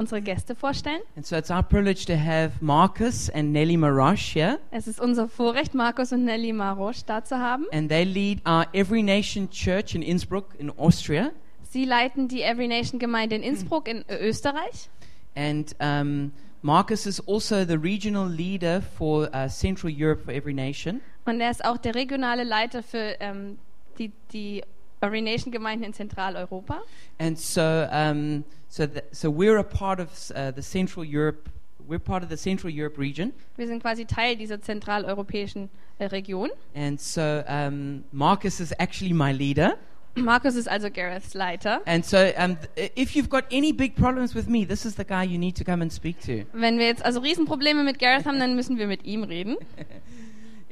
unsere Gäste vorstellen. And so it's our privilege to have Marcus and Nelly Marash here. Es ist unser Vorrecht, Markus und Nelly Marosch da zu haben. And they lead our Every Nation Church in Innsbruck in Austria. Sie leiten die Every Nation Gemeinde in Innsbruck in Österreich. And um, Marcus is also the regional leader for uh, Central Europe for Every Nation. Und er ist auch der regionale Leiter für ähm, die, die Every Nation Gemeinden in Zentraleuropa. And so, um, so, th- so we're a part of uh, the Central Europe. We're part of the Central Europe region. Wir sind quasi Teil dieser zentraleuropäischen äh, Region. And so um, Marcus is actually my leader. Markus ist also Gareths Leiter. And so um, if you've got any big problems with me, this is the guy you need to come and speak to. Wenn wir jetzt also Riesenprobleme mit Gareth haben, dann müssen wir mit ihm reden.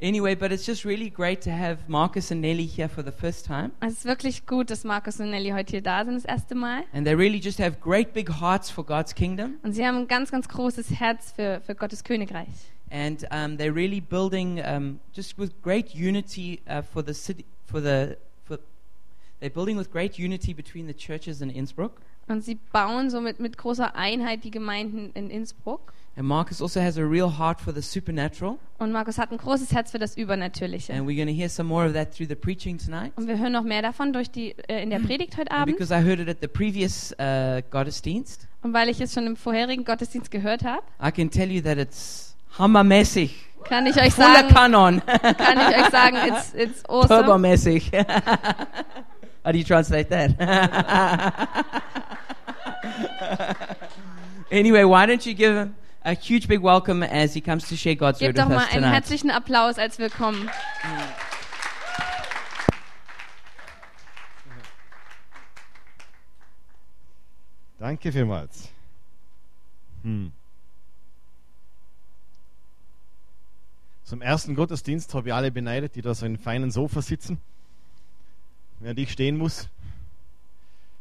Anyway, but it's just really great to have Marcus and Nelly here for the first time. Es ist wirklich gut, dass Markus und Nelly heute hier da sind, das erste Mal. And they really just have great big hearts for God's kingdom. Und sie haben ein ganz, ganz großes Herz für, für Gottes Königreich. And um, they're really building um, just with great unity uh, for the city, for the, for, they're building with great unity between the churches in Innsbruck. Und sie bauen so mit, mit großer Einheit die Gemeinden in Innsbruck. And Marcus also has a real heart for the supernatural. Und Markus hat ein großes Herz für das Übernatürliche. And we're going to hear some more of that through the preaching tonight. Und wir hören noch mehr davon durch die, äh, in der Predigt heute And Abend. because I heard it at the previous uh, Gottesdienst, Und weil ich es schon im vorherigen Gottesdienst gehört habe, I can tell you that it's hammermäßig. kann ich euch Voller sagen, Kanon. kann ich euch sagen, it's, it's awesome. Turbomäßig. How do you translate that? anyway, why don't you give him a huge big welcome as he comes to share God's word Gebt doch with mal us einen tonight. herzlichen Applaus als Willkommen. Danke vielmals. Hm. Zum ersten Gottesdienst habe ich alle beneidet, die da so in feinen Sofa sitzen, während ich stehen muss.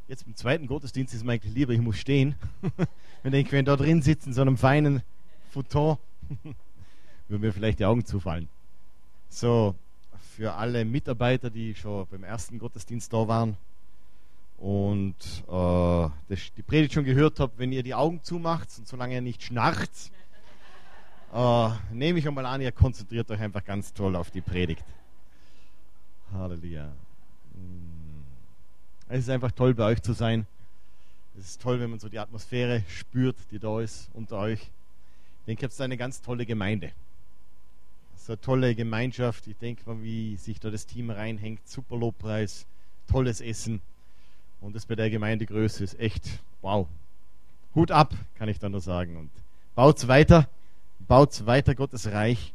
Jetzt im zweiten Gottesdienst ist mir eigentlich lieber, ich muss stehen. wenn ich wenn da drin sitze in so einem feinen Futon, würden mir vielleicht die Augen zufallen. So, für alle Mitarbeiter, die schon beim ersten Gottesdienst da waren, und äh, das, die Predigt schon gehört habt, wenn ihr die Augen zumacht und solange ihr nicht schnarcht, äh, nehme ich einmal an, ihr konzentriert euch einfach ganz toll auf die Predigt. Halleluja. Es ist einfach toll, bei euch zu sein. Es ist toll, wenn man so die Atmosphäre spürt, die da ist unter euch. Ich denke, ihr habt eine ganz tolle Gemeinde. So eine tolle Gemeinschaft. Ich denke mal, wie sich da das Team reinhängt. Super Lobpreis, tolles Essen. Und das bei der Gemeindegröße ist echt wow. Hut ab, kann ich da nur sagen. Und baut's weiter, baut's weiter Gottes Reich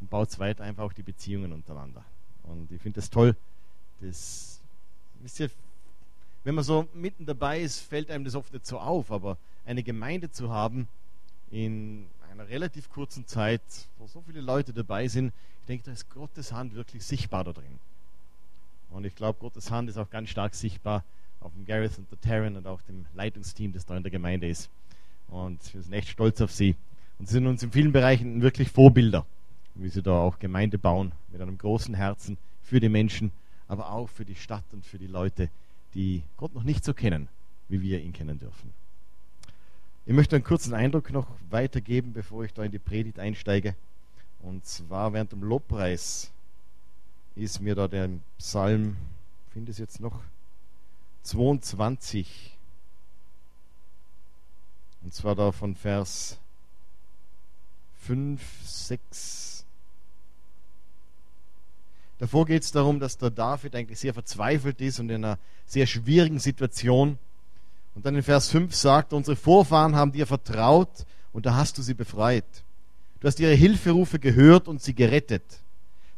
und baut's weiter einfach auch die Beziehungen untereinander. Und ich finde das toll. Das, wisst ihr, wenn man so mitten dabei ist, fällt einem das oft nicht so auf, aber eine Gemeinde zu haben in einer relativ kurzen Zeit, wo so viele Leute dabei sind, ich denke, da ist Gottes Hand wirklich sichtbar da drin. Und ich glaube, Gottes Hand ist auch ganz stark sichtbar auf dem Gareth und der Taryn und auch dem Leitungsteam, das da in der Gemeinde ist. Und wir sind echt stolz auf sie. Und sie sind uns in vielen Bereichen wirklich Vorbilder, wie sie da auch Gemeinde bauen, mit einem großen Herzen für die Menschen, aber auch für die Stadt und für die Leute, die Gott noch nicht so kennen, wie wir ihn kennen dürfen. Ich möchte einen kurzen Eindruck noch weitergeben, bevor ich da in die Predigt einsteige. Und zwar während dem Lobpreis ist mir da der Psalm, finde es jetzt noch, 22. Und zwar da von Vers 5, 6. Davor geht es darum, dass der David eigentlich sehr verzweifelt ist und in einer sehr schwierigen Situation. Und dann in Vers 5 sagt, unsere Vorfahren haben dir vertraut und da hast du sie befreit. Du hast ihre Hilferufe gehört und sie gerettet.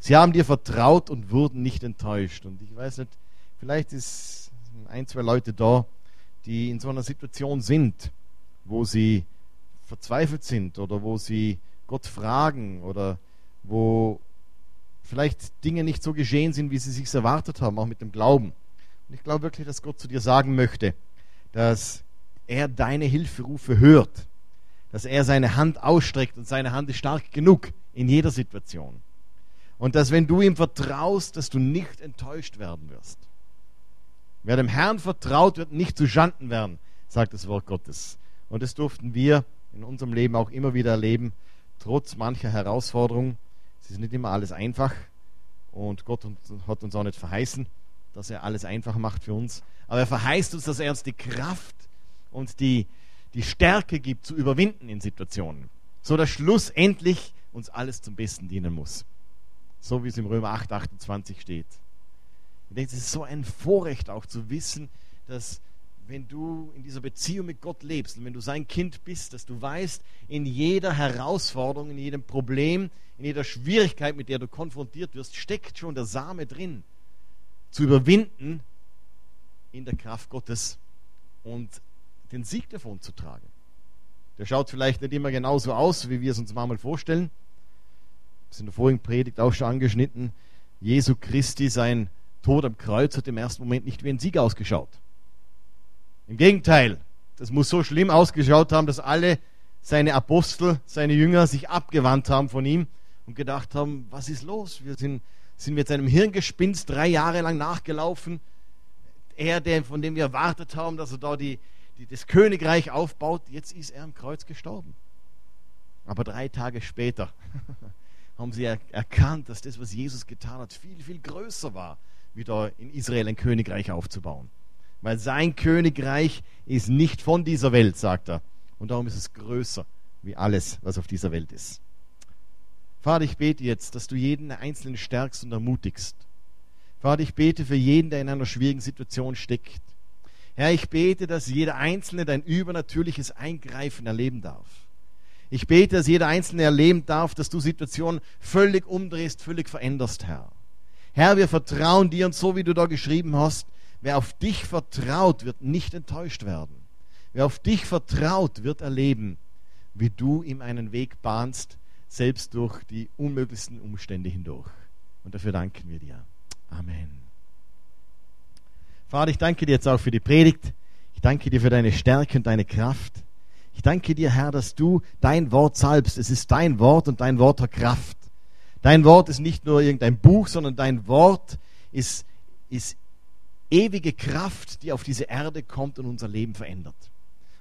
Sie haben dir vertraut und wurden nicht enttäuscht. Und ich weiß nicht, vielleicht ist ein, zwei Leute da, die in so einer Situation sind, wo sie verzweifelt sind oder wo sie Gott fragen oder wo vielleicht Dinge nicht so geschehen sind, wie sie sich erwartet haben, auch mit dem Glauben. Und ich glaube wirklich, dass Gott zu dir sagen möchte, dass er deine Hilferufe hört, dass er seine Hand ausstreckt und seine Hand ist stark genug in jeder Situation. Und dass wenn du ihm vertraust, dass du nicht enttäuscht werden wirst. Wer dem Herrn vertraut, wird nicht zu Schanden werden, sagt das Wort Gottes. Und das durften wir in unserem Leben auch immer wieder erleben, trotz mancher Herausforderungen. Es ist nicht immer alles einfach und Gott hat uns auch nicht verheißen, dass er alles einfach macht für uns. Aber er verheißt uns, dass er uns die Kraft und die, die Stärke gibt, zu überwinden in Situationen. So dass schlussendlich uns alles zum Besten dienen muss. So wie es im Römer 8, 28 steht. Ich denke, es ist so ein Vorrecht auch zu wissen, dass wenn du in dieser Beziehung mit Gott lebst und wenn du sein Kind bist, dass du weißt, in jeder Herausforderung, in jedem Problem, in jeder Schwierigkeit, mit der du konfrontiert wirst, steckt schon der Same drin, zu überwinden in der Kraft Gottes und den Sieg davon zu tragen. Der schaut vielleicht nicht immer genauso aus, wie wir es uns manchmal vorstellen. Das ist in der vorigen Predigt auch schon angeschnitten. Jesu Christi, sein Tod am Kreuz, hat im ersten Moment nicht wie ein Sieg ausgeschaut. Im Gegenteil, das muss so schlimm ausgeschaut haben, dass alle seine Apostel, seine Jünger sich abgewandt haben von ihm und gedacht haben, was ist los? Wir sind, sind wir jetzt einem Hirngespinst drei Jahre lang nachgelaufen. Er, der, von dem wir erwartet haben, dass er da die, die, das Königreich aufbaut, jetzt ist er am Kreuz gestorben. Aber drei Tage später haben sie er, erkannt, dass das, was Jesus getan hat, viel, viel größer war, wie da in Israel ein Königreich aufzubauen. Weil sein Königreich ist nicht von dieser Welt, sagt er. Und darum ist es größer wie alles, was auf dieser Welt ist. Vater, ich bete jetzt, dass du jeden Einzelnen stärkst und ermutigst. Vater, ich bete für jeden, der in einer schwierigen Situation steckt. Herr, ich bete, dass jeder Einzelne dein übernatürliches Eingreifen erleben darf. Ich bete, dass jeder Einzelne erleben darf, dass du Situationen völlig umdrehst, völlig veränderst, Herr. Herr, wir vertrauen dir und so wie du da geschrieben hast, Wer auf dich vertraut, wird nicht enttäuscht werden. Wer auf dich vertraut, wird erleben, wie du ihm einen Weg bahnst, selbst durch die unmöglichsten Umstände hindurch. Und dafür danken wir dir. Amen. Vater, ich danke dir jetzt auch für die Predigt. Ich danke dir für deine Stärke und deine Kraft. Ich danke dir, Herr, dass du dein Wort salbst. Es ist dein Wort und dein Wort hat Kraft. Dein Wort ist nicht nur irgendein Buch, sondern dein Wort ist, ist ewige Kraft, die auf diese Erde kommt und unser Leben verändert.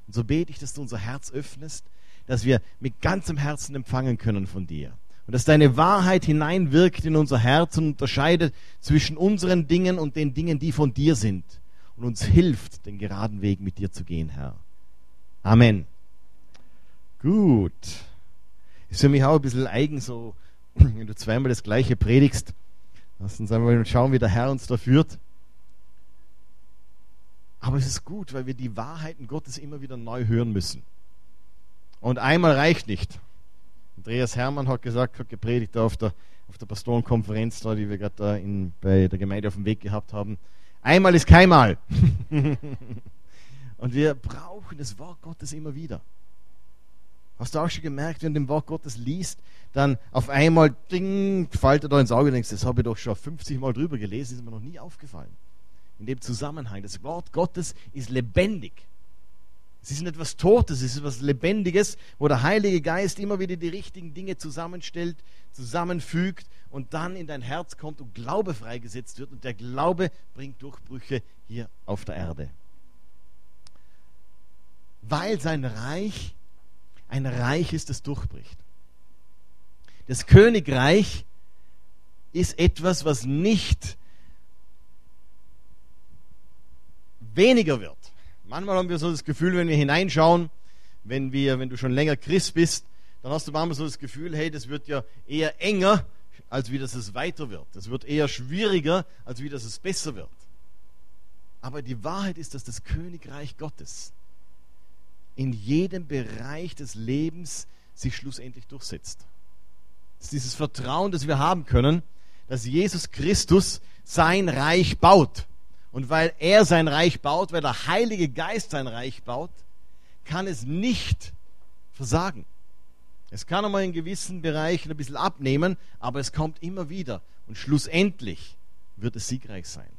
Und so bete ich, dass du unser Herz öffnest, dass wir mit ganzem Herzen empfangen können von dir. Und dass deine Wahrheit hineinwirkt in unser Herz und unterscheidet zwischen unseren Dingen und den Dingen, die von dir sind. Und uns hilft, den geraden Weg mit dir zu gehen, Herr. Amen. Gut. Ist für mich auch ein bisschen eigen, so, wenn du zweimal das gleiche predigst. Lass uns einmal schauen, wie der Herr uns da führt. Aber es ist gut, weil wir die Wahrheiten Gottes immer wieder neu hören müssen. Und einmal reicht nicht. Andreas Hermann hat gesagt, hat gepredigt auf der, auf der Pastorenkonferenz, da, die wir gerade da in, bei der Gemeinde auf dem Weg gehabt haben. Einmal ist keinmal. Und wir brauchen das Wort Gottes immer wieder. Hast du auch schon gemerkt, wenn du dem Wort Gottes liest, dann auf einmal ding, fällt er da ins Auge und denkst, das habe ich doch schon 50 Mal drüber gelesen, ist mir noch nie aufgefallen in dem Zusammenhang. Das Wort Gottes ist lebendig. Es ist etwas Totes, es ist etwas Lebendiges, wo der Heilige Geist immer wieder die richtigen Dinge zusammenstellt, zusammenfügt und dann in dein Herz kommt und Glaube freigesetzt wird. Und der Glaube bringt Durchbrüche hier auf der Erde. Weil sein Reich ein Reich ist, das durchbricht. Das Königreich ist etwas, was nicht weniger wird. Manchmal haben wir so das Gefühl, wenn wir hineinschauen, wenn, wir, wenn du schon länger Christ bist, dann hast du manchmal so das Gefühl, hey, das wird ja eher enger, als wie das es weiter wird. Das wird eher schwieriger, als wie das es besser wird. Aber die Wahrheit ist, dass das Königreich Gottes in jedem Bereich des Lebens sich schlussendlich durchsetzt. Das ist dieses Vertrauen, das wir haben können, dass Jesus Christus sein Reich baut. Und weil er sein Reich baut, weil der Heilige Geist sein Reich baut, kann es nicht versagen. Es kann einmal in gewissen Bereichen ein bisschen abnehmen, aber es kommt immer wieder. Und schlussendlich wird es siegreich sein.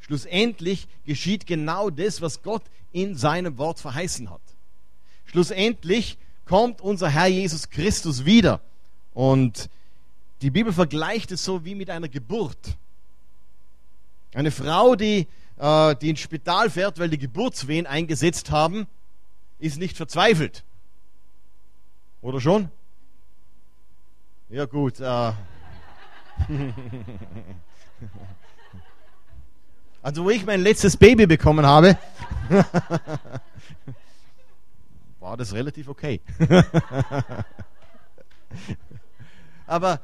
Schlussendlich geschieht genau das, was Gott in seinem Wort verheißen hat. Schlussendlich kommt unser Herr Jesus Christus wieder. Und die Bibel vergleicht es so wie mit einer Geburt. Eine Frau, die, äh, die ins Spital fährt, weil die Geburtswehen eingesetzt haben, ist nicht verzweifelt. Oder schon? Ja gut. Äh. also wo ich mein letztes Baby bekommen habe, war das relativ okay. Aber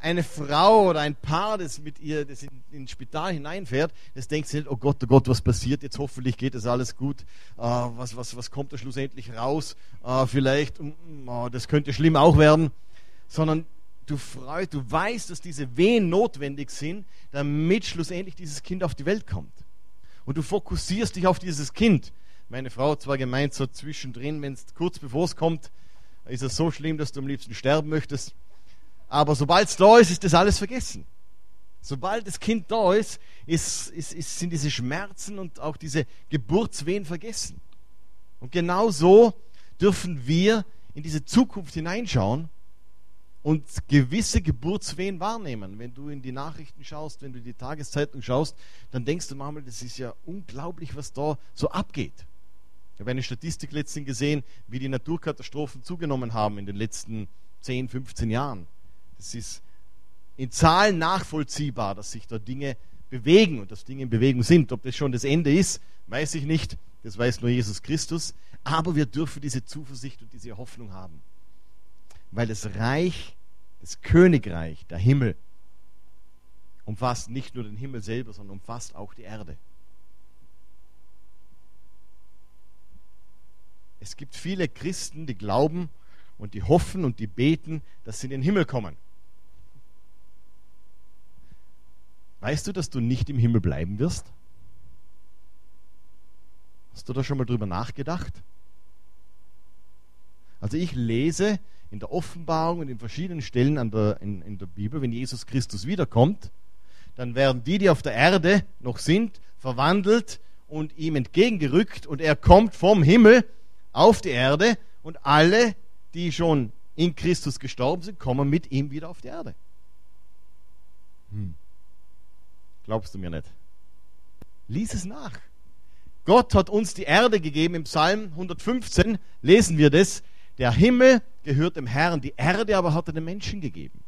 eine Frau oder ein Paar, das mit ihr das in, ins Spital hineinfährt, das denkt sich nicht, oh Gott, oh Gott, was passiert jetzt? Hoffentlich geht das alles gut. Uh, was, was, was kommt da schlussendlich raus? Uh, vielleicht, uh, das könnte schlimm auch werden. Sondern du freust, du weißt, dass diese Wehen notwendig sind, damit schlussendlich dieses Kind auf die Welt kommt. Und du fokussierst dich auf dieses Kind. Meine Frau hat zwar gemeint, so zwischendrin, wenn es kurz bevor es kommt, ist es so schlimm, dass du am liebsten sterben möchtest. Aber sobald es da ist, ist das alles vergessen. Sobald das Kind da ist, ist, ist, ist, sind diese Schmerzen und auch diese Geburtswehen vergessen. Und genau so dürfen wir in diese Zukunft hineinschauen und gewisse Geburtswehen wahrnehmen. Wenn du in die Nachrichten schaust, wenn du in die Tageszeitung schaust, dann denkst du manchmal, das ist ja unglaublich, was da so abgeht. Ich habe eine Statistik letztens gesehen, wie die Naturkatastrophen zugenommen haben in den letzten 10, 15 Jahren. Es ist in Zahlen nachvollziehbar, dass sich da Dinge bewegen und dass Dinge in Bewegung sind. Ob das schon das Ende ist, weiß ich nicht. Das weiß nur Jesus Christus. Aber wir dürfen diese Zuversicht und diese Hoffnung haben. Weil das Reich, das Königreich, der Himmel, umfasst nicht nur den Himmel selber, sondern umfasst auch die Erde. Es gibt viele Christen, die glauben und die hoffen und die beten, dass sie in den Himmel kommen. Weißt du, dass du nicht im Himmel bleiben wirst? Hast du da schon mal drüber nachgedacht? Also ich lese in der Offenbarung und in verschiedenen Stellen an der, in, in der Bibel, wenn Jesus Christus wiederkommt, dann werden die, die auf der Erde noch sind, verwandelt und ihm entgegengerückt und er kommt vom Himmel auf die Erde und alle, die schon in Christus gestorben sind, kommen mit ihm wieder auf die Erde. Hm. Glaubst du mir nicht? Lies es nach. Gott hat uns die Erde gegeben. Im Psalm 115 lesen wir das. Der Himmel gehört dem Herrn, die Erde aber hat er den Menschen gegeben.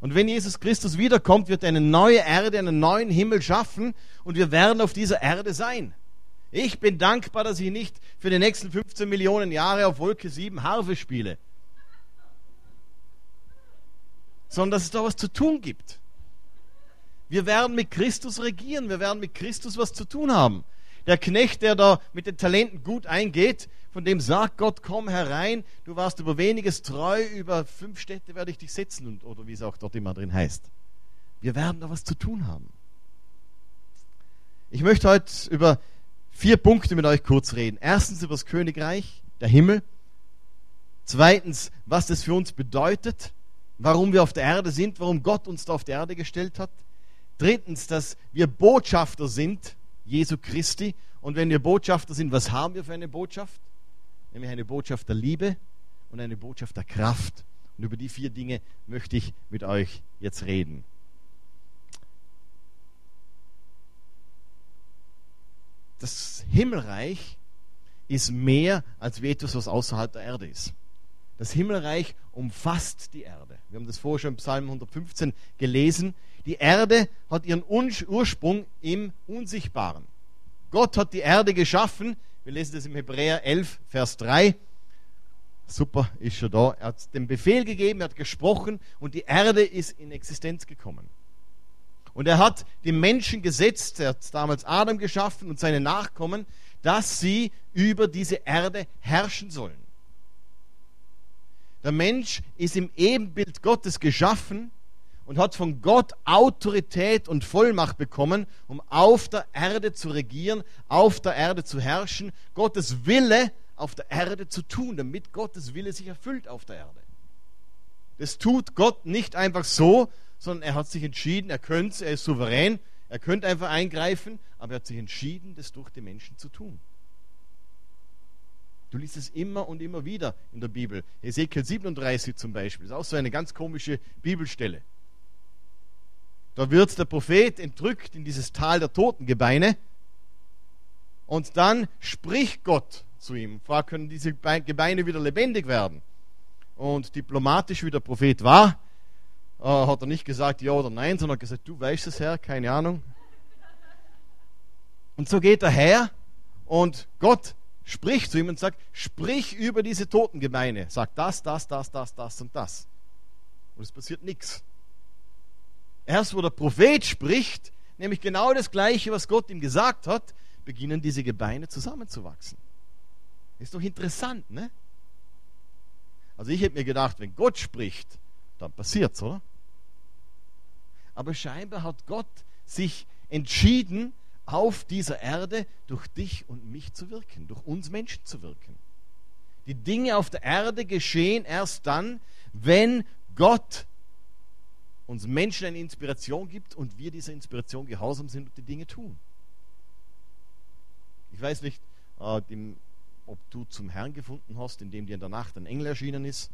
Und wenn Jesus Christus wiederkommt, wird er eine neue Erde, einen neuen Himmel schaffen und wir werden auf dieser Erde sein. Ich bin dankbar, dass ich nicht für die nächsten 15 Millionen Jahre auf Wolke 7 Harfe spiele, sondern dass es da was zu tun gibt. Wir werden mit Christus regieren, wir werden mit Christus was zu tun haben. Der Knecht, der da mit den Talenten gut eingeht, von dem sagt Gott, komm herein, du warst über weniges treu, über fünf Städte werde ich dich setzen, und, oder wie es auch dort immer drin heißt. Wir werden da was zu tun haben. Ich möchte heute über vier Punkte mit euch kurz reden. Erstens über das Königreich, der Himmel. Zweitens, was das für uns bedeutet, warum wir auf der Erde sind, warum Gott uns da auf der Erde gestellt hat. Drittens, dass wir Botschafter sind, Jesu Christi. Und wenn wir Botschafter sind, was haben wir für eine Botschaft? Nämlich eine Botschaft der Liebe und eine Botschaft der Kraft. Und über die vier Dinge möchte ich mit euch jetzt reden. Das Himmelreich ist mehr als etwas, was außerhalb der Erde ist. Das Himmelreich umfasst die Erde. Wir haben das vorher schon im Psalm 115 gelesen. Die Erde hat ihren Ursprung im Unsichtbaren. Gott hat die Erde geschaffen. Wir lesen das im Hebräer 11, Vers 3. Super, ist schon da. Er hat den Befehl gegeben, er hat gesprochen und die Erde ist in Existenz gekommen. Und er hat die Menschen gesetzt, er hat damals Adam geschaffen und seine Nachkommen, dass sie über diese Erde herrschen sollen. Der Mensch ist im Ebenbild Gottes geschaffen und hat von Gott Autorität und Vollmacht bekommen, um auf der Erde zu regieren, auf der Erde zu herrschen, Gottes Wille auf der Erde zu tun, damit Gottes Wille sich erfüllt auf der Erde. Das tut Gott nicht einfach so, sondern er hat sich entschieden, er könnte, er ist souverän, er könnte einfach eingreifen, aber er hat sich entschieden, das durch die Menschen zu tun. Du liest es immer und immer wieder in der Bibel. Ezekiel 37 zum Beispiel, ist auch so eine ganz komische Bibelstelle. Da wird der Prophet entrückt in dieses Tal der Totengebeine und dann spricht Gott zu ihm, fragt, können diese Gebeine wieder lebendig werden? Und diplomatisch, wie der Prophet war, äh, hat er nicht gesagt ja oder nein, sondern gesagt, du weißt es, Herr, keine Ahnung. Und so geht er her und Gott spricht zu ihm und sagt, sprich über diese Totengebeine. Sagt das, das, das, das, das und das. Und es passiert nichts. Erst wo der Prophet spricht, nämlich genau das Gleiche, was Gott ihm gesagt hat, beginnen diese Gebeine zusammenzuwachsen. Ist doch interessant, ne? Also ich hätte mir gedacht, wenn Gott spricht, dann passiert's, oder? Aber scheinbar hat Gott sich entschieden, auf dieser Erde durch dich und mich zu wirken, durch uns Menschen zu wirken. Die Dinge auf der Erde geschehen erst dann, wenn Gott uns Menschen eine Inspiration gibt und wir dieser Inspiration gehorsam sind und die Dinge tun. Ich weiß nicht, äh, dem, ob du zum Herrn gefunden hast, indem dir in der Nacht ein Engel erschienen ist.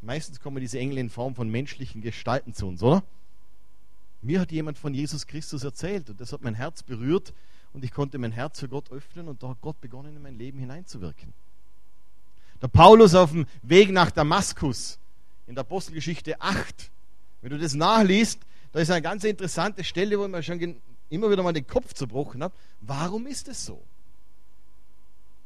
Meistens kommen diese Engel in Form von menschlichen Gestalten zu uns, oder? Mir hat jemand von Jesus Christus erzählt und das hat mein Herz berührt und ich konnte mein Herz für Gott öffnen und da hat Gott begonnen, in mein Leben hineinzuwirken. Der Paulus auf dem Weg nach Damaskus in der Apostelgeschichte 8, wenn du das nachliest, da ist eine ganz interessante Stelle, wo ich mir schon immer wieder mal den Kopf zerbrochen habe. Warum ist es so?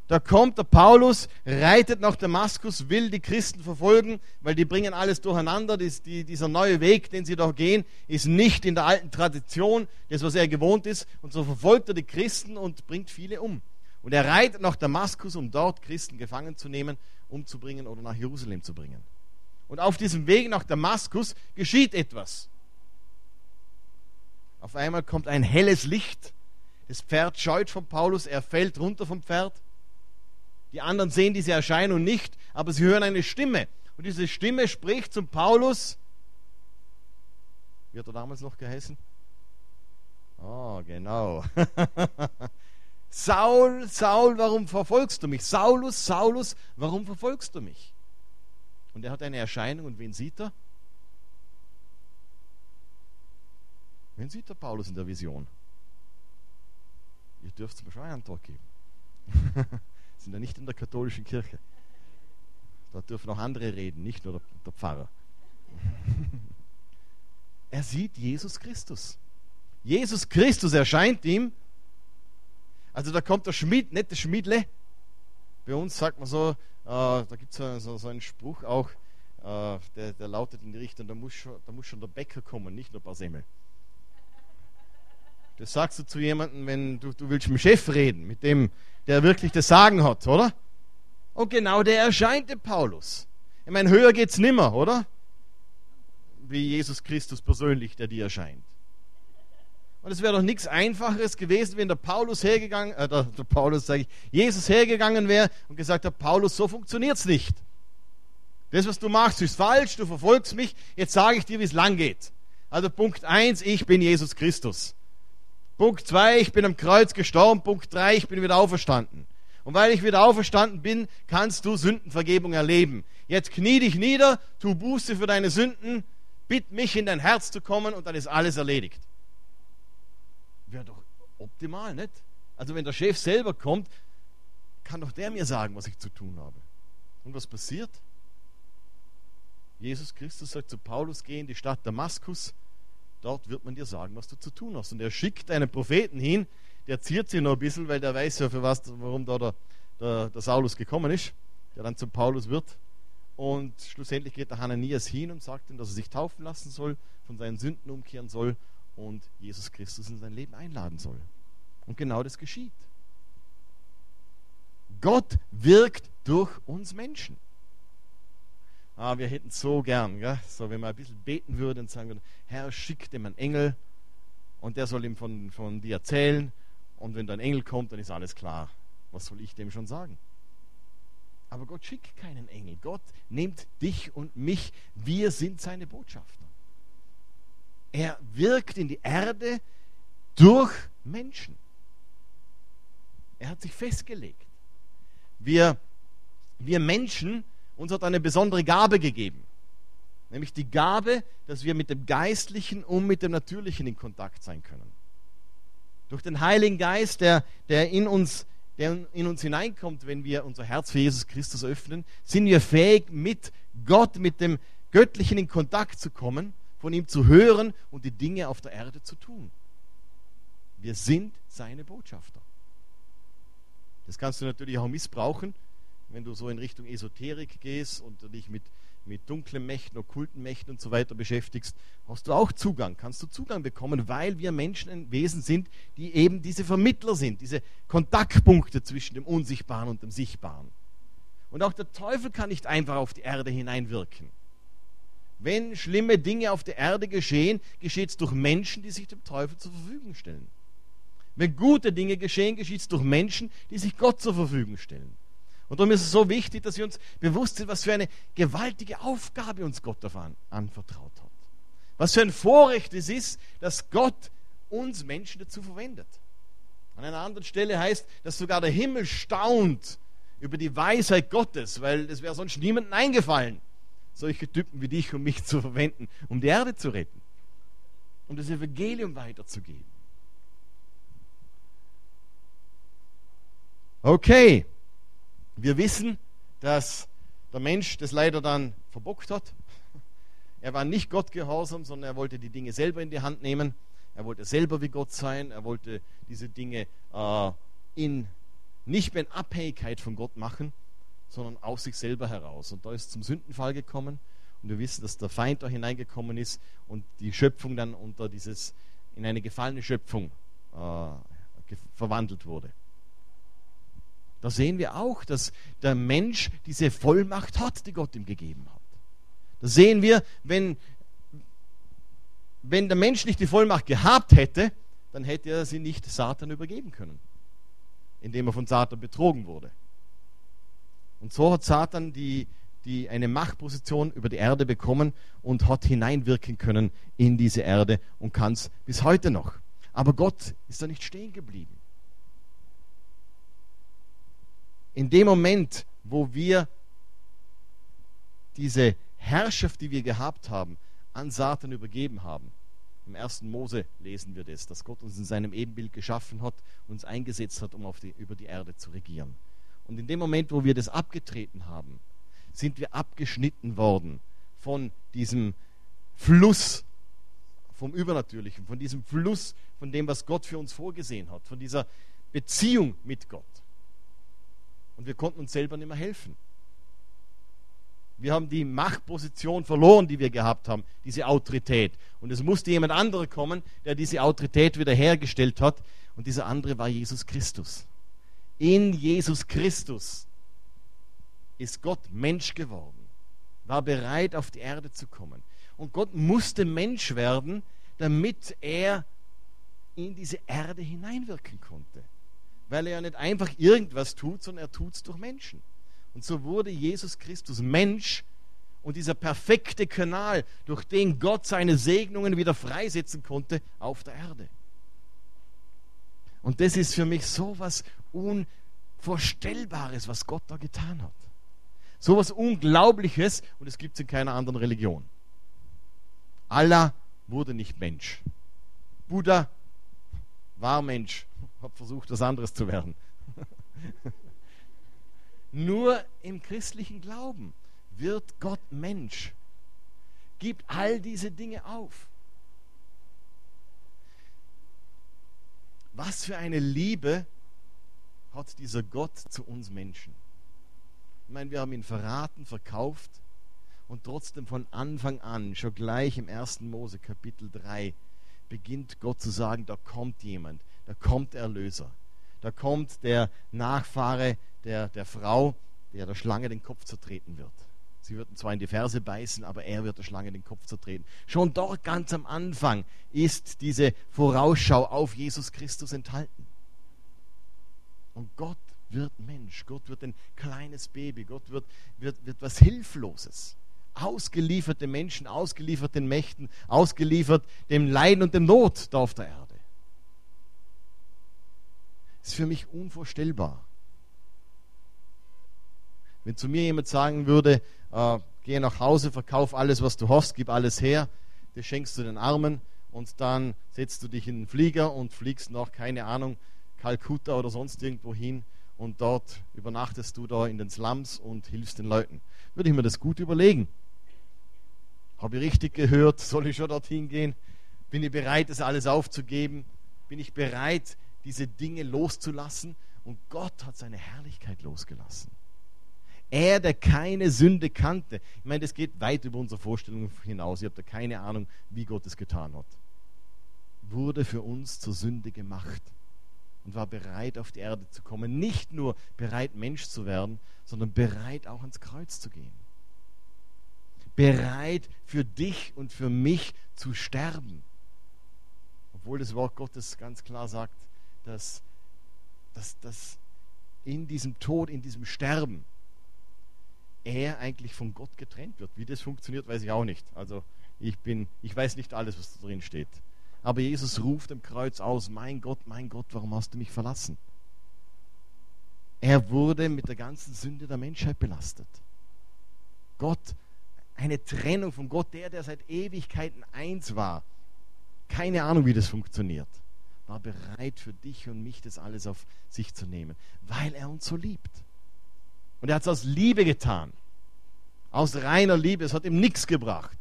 Da kommt der Paulus, reitet nach Damaskus, will die Christen verfolgen, weil die bringen alles durcheinander. Dies, die, dieser neue Weg, den sie da gehen, ist nicht in der alten Tradition, das, was er gewohnt ist. Und so verfolgt er die Christen und bringt viele um. Und er reitet nach Damaskus, um dort Christen gefangen zu nehmen, umzubringen oder nach Jerusalem zu bringen. Und auf diesem Weg nach Damaskus geschieht etwas. Auf einmal kommt ein helles Licht. Das Pferd scheut von Paulus, er fällt runter vom Pferd. Die anderen sehen diese Erscheinung nicht, aber sie hören eine Stimme. Und diese Stimme spricht zum Paulus. Wie hat er damals noch geheißen? Oh, genau. Saul, Saul, warum verfolgst du mich? Saulus, Saulus, warum verfolgst du mich? Und er hat eine Erscheinung und wen sieht er? Wen sieht der Paulus in der Vision? Ihr dürft mir schon eine Antwort geben. sind ja nicht in der katholischen Kirche. Da dürfen auch andere reden, nicht nur der, der Pfarrer. er sieht Jesus Christus. Jesus Christus erscheint ihm. Also da kommt der Schmied, der Schmiedle. Bei uns sagt man so, da gibt es so, so, einen Spruch auch, äh, der, der, lautet in die Richtung, da muss, schon, da muss schon der Bäcker kommen, nicht nur ein paar Semmel. Das sagst du zu jemandem, wenn du, du willst mit dem Chef reden, mit dem, der wirklich das Sagen hat, oder? Und genau der erscheint dem Paulus. Ich meine, höher geht's nimmer, oder? Wie Jesus Christus persönlich, der dir erscheint. Und es wäre doch nichts Einfacheres gewesen, wenn der Paulus hergegangen, äh, der, der Paulus sage ich, Jesus hergegangen wäre und gesagt hat, Paulus, so funktioniert's nicht. Das, was du machst, ist falsch, du verfolgst mich, jetzt sage ich dir, wie es lang geht. Also Punkt 1, ich bin Jesus Christus. Punkt 2, ich bin am Kreuz gestorben. Punkt 3, ich bin wieder auferstanden. Und weil ich wieder auferstanden bin, kannst du Sündenvergebung erleben. Jetzt knie dich nieder, tu Buße für deine Sünden, bitt mich in dein Herz zu kommen und dann ist alles erledigt. Wäre doch optimal, nicht? Also wenn der Chef selber kommt, kann doch der mir sagen, was ich zu tun habe. Und was passiert? Jesus Christus sagt zu Paulus, geh in die Stadt Damaskus Dort wird man dir sagen, was du zu tun hast. Und er schickt einen Propheten hin, der ziert sich noch ein bisschen, weil der weiß ja, für was, warum da der, der, der Saulus gekommen ist, der dann zum Paulus wird. Und schlussendlich geht der Hananias hin und sagt ihm, dass er sich taufen lassen soll, von seinen Sünden umkehren soll und Jesus Christus in sein Leben einladen soll. Und genau das geschieht. Gott wirkt durch uns Menschen ah, wir hätten so gern, gell? so wenn man ein bisschen beten würde und sagen würde, Herr, schick dem einen Engel und der soll ihm von, von dir erzählen und wenn da ein Engel kommt, dann ist alles klar. Was soll ich dem schon sagen? Aber Gott schickt keinen Engel. Gott nimmt dich und mich. Wir sind seine Botschafter. Er wirkt in die Erde durch Menschen. Er hat sich festgelegt. Wir, wir Menschen uns hat eine besondere Gabe gegeben. Nämlich die Gabe, dass wir mit dem Geistlichen und mit dem Natürlichen in Kontakt sein können. Durch den Heiligen Geist, der, der, in uns, der in uns hineinkommt, wenn wir unser Herz für Jesus Christus öffnen, sind wir fähig, mit Gott, mit dem Göttlichen in Kontakt zu kommen, von ihm zu hören und die Dinge auf der Erde zu tun. Wir sind seine Botschafter. Das kannst du natürlich auch missbrauchen, wenn du so in Richtung Esoterik gehst und dich mit, mit dunklen Mächten, okkulten Mächten und so weiter beschäftigst, hast du auch Zugang, kannst du Zugang bekommen, weil wir Menschen ein Wesen sind, die eben diese Vermittler sind, diese Kontaktpunkte zwischen dem Unsichtbaren und dem Sichtbaren. Und auch der Teufel kann nicht einfach auf die Erde hineinwirken. Wenn schlimme Dinge auf der Erde geschehen, geschieht es durch Menschen, die sich dem Teufel zur Verfügung stellen. Wenn gute Dinge geschehen, geschieht es durch Menschen, die sich Gott zur Verfügung stellen. Und darum ist es so wichtig, dass wir uns bewusst sind, was für eine gewaltige Aufgabe uns Gott davon anvertraut hat. Was für ein Vorrecht es ist, dass Gott uns Menschen dazu verwendet. An einer anderen Stelle heißt, dass sogar der Himmel staunt über die Weisheit Gottes, weil es wäre sonst niemandem eingefallen, solche Typen wie dich und mich zu verwenden, um die Erde zu retten, um das Evangelium weiterzugeben. Okay, wir wissen, dass der Mensch das leider dann verbockt hat. Er war nicht Gott gehorsam, sondern er wollte die Dinge selber in die Hand nehmen. Er wollte selber wie Gott sein. Er wollte diese Dinge äh, in, nicht mehr in Abhängigkeit von Gott machen, sondern aus sich selber heraus. Und da ist zum Sündenfall gekommen. Und wir wissen, dass der Feind da hineingekommen ist und die Schöpfung dann unter dieses, in eine gefallene Schöpfung äh, verwandelt wurde. Da sehen wir auch, dass der Mensch diese Vollmacht hat, die Gott ihm gegeben hat. Da sehen wir, wenn, wenn der Mensch nicht die Vollmacht gehabt hätte, dann hätte er sie nicht Satan übergeben können, indem er von Satan betrogen wurde. Und so hat Satan die, die eine Machtposition über die Erde bekommen und hat hineinwirken können in diese Erde und kann es bis heute noch. Aber Gott ist da nicht stehen geblieben in dem Moment, wo wir diese Herrschaft, die wir gehabt haben, an Satan übergeben haben. Im ersten Mose lesen wir das, dass Gott uns in seinem Ebenbild geschaffen hat, uns eingesetzt hat, um die, über die Erde zu regieren. Und in dem Moment, wo wir das abgetreten haben, sind wir abgeschnitten worden von diesem Fluss vom Übernatürlichen, von diesem Fluss, von dem, was Gott für uns vorgesehen hat, von dieser Beziehung mit Gott. Und wir konnten uns selber nicht mehr helfen. Wir haben die Machtposition verloren, die wir gehabt haben, diese Autorität. Und es musste jemand anderer kommen, der diese Autorität wiederhergestellt hat. Und dieser andere war Jesus Christus. In Jesus Christus ist Gott Mensch geworden, war bereit, auf die Erde zu kommen. Und Gott musste Mensch werden, damit er in diese Erde hineinwirken konnte weil er ja nicht einfach irgendwas tut, sondern er tut es durch Menschen. Und so wurde Jesus Christus Mensch und dieser perfekte Kanal, durch den Gott seine Segnungen wieder freisetzen konnte auf der Erde. Und das ist für mich so was Unvorstellbares, was Gott da getan hat. So was Unglaubliches und es gibt es in keiner anderen Religion. Allah wurde nicht Mensch. Buddha war Mensch habe versucht, was anderes zu werden. Nur im christlichen Glauben wird Gott Mensch, gibt all diese Dinge auf. Was für eine Liebe hat dieser Gott zu uns Menschen? Ich meine, wir haben ihn verraten, verkauft und trotzdem von Anfang an, schon gleich im 1. Mose Kapitel 3, beginnt Gott zu sagen, da kommt jemand, da kommt Erlöser. Da kommt der Nachfahre der, der Frau, der der Schlange den Kopf zertreten wird. Sie wird zwar in die Ferse beißen, aber er wird der Schlange den Kopf zertreten. Schon dort ganz am Anfang ist diese Vorausschau auf Jesus Christus enthalten. Und Gott wird Mensch, Gott wird ein kleines Baby, Gott wird, wird, wird was Hilfloses. Ausgelieferte Menschen, ausgeliefert den Mächten, ausgeliefert dem Leiden und dem Not da auf der Erde ist für mich unvorstellbar. Wenn zu mir jemand sagen würde, äh, geh nach Hause, verkauf alles, was du hast, gib alles her, das schenkst du den Armen und dann setzt du dich in den Flieger und fliegst nach, keine Ahnung, Kalkutta oder sonst irgendwo hin und dort übernachtest du da in den Slums und hilfst den Leuten. Würde ich mir das gut überlegen. Habe ich richtig gehört? Soll ich schon dorthin gehen? Bin ich bereit, das alles aufzugeben? Bin ich bereit, diese Dinge loszulassen? Und Gott hat seine Herrlichkeit losgelassen. Er, der keine Sünde kannte. Ich meine, das geht weit über unsere Vorstellungen hinaus. Ihr habt da keine Ahnung, wie Gott es getan hat. Wurde für uns zur Sünde gemacht und war bereit, auf die Erde zu kommen. Nicht nur bereit, Mensch zu werden, sondern bereit, auch ans Kreuz zu gehen. Bereit, für dich und für mich zu sterben. Obwohl das Wort Gottes ganz klar sagt, dass, dass, dass in diesem Tod, in diesem Sterben, er eigentlich von Gott getrennt wird. Wie das funktioniert, weiß ich auch nicht. Also ich bin, ich weiß nicht alles, was da drin steht. Aber Jesus ruft am Kreuz aus, mein Gott, mein Gott, warum hast du mich verlassen? Er wurde mit der ganzen Sünde der Menschheit belastet. Gott, eine Trennung von Gott, der, der seit Ewigkeiten eins war. Keine Ahnung, wie das funktioniert. War bereit für dich und mich das alles auf sich zu nehmen, weil er uns so liebt. Und er hat es aus Liebe getan. Aus reiner Liebe. Es hat ihm nichts gebracht.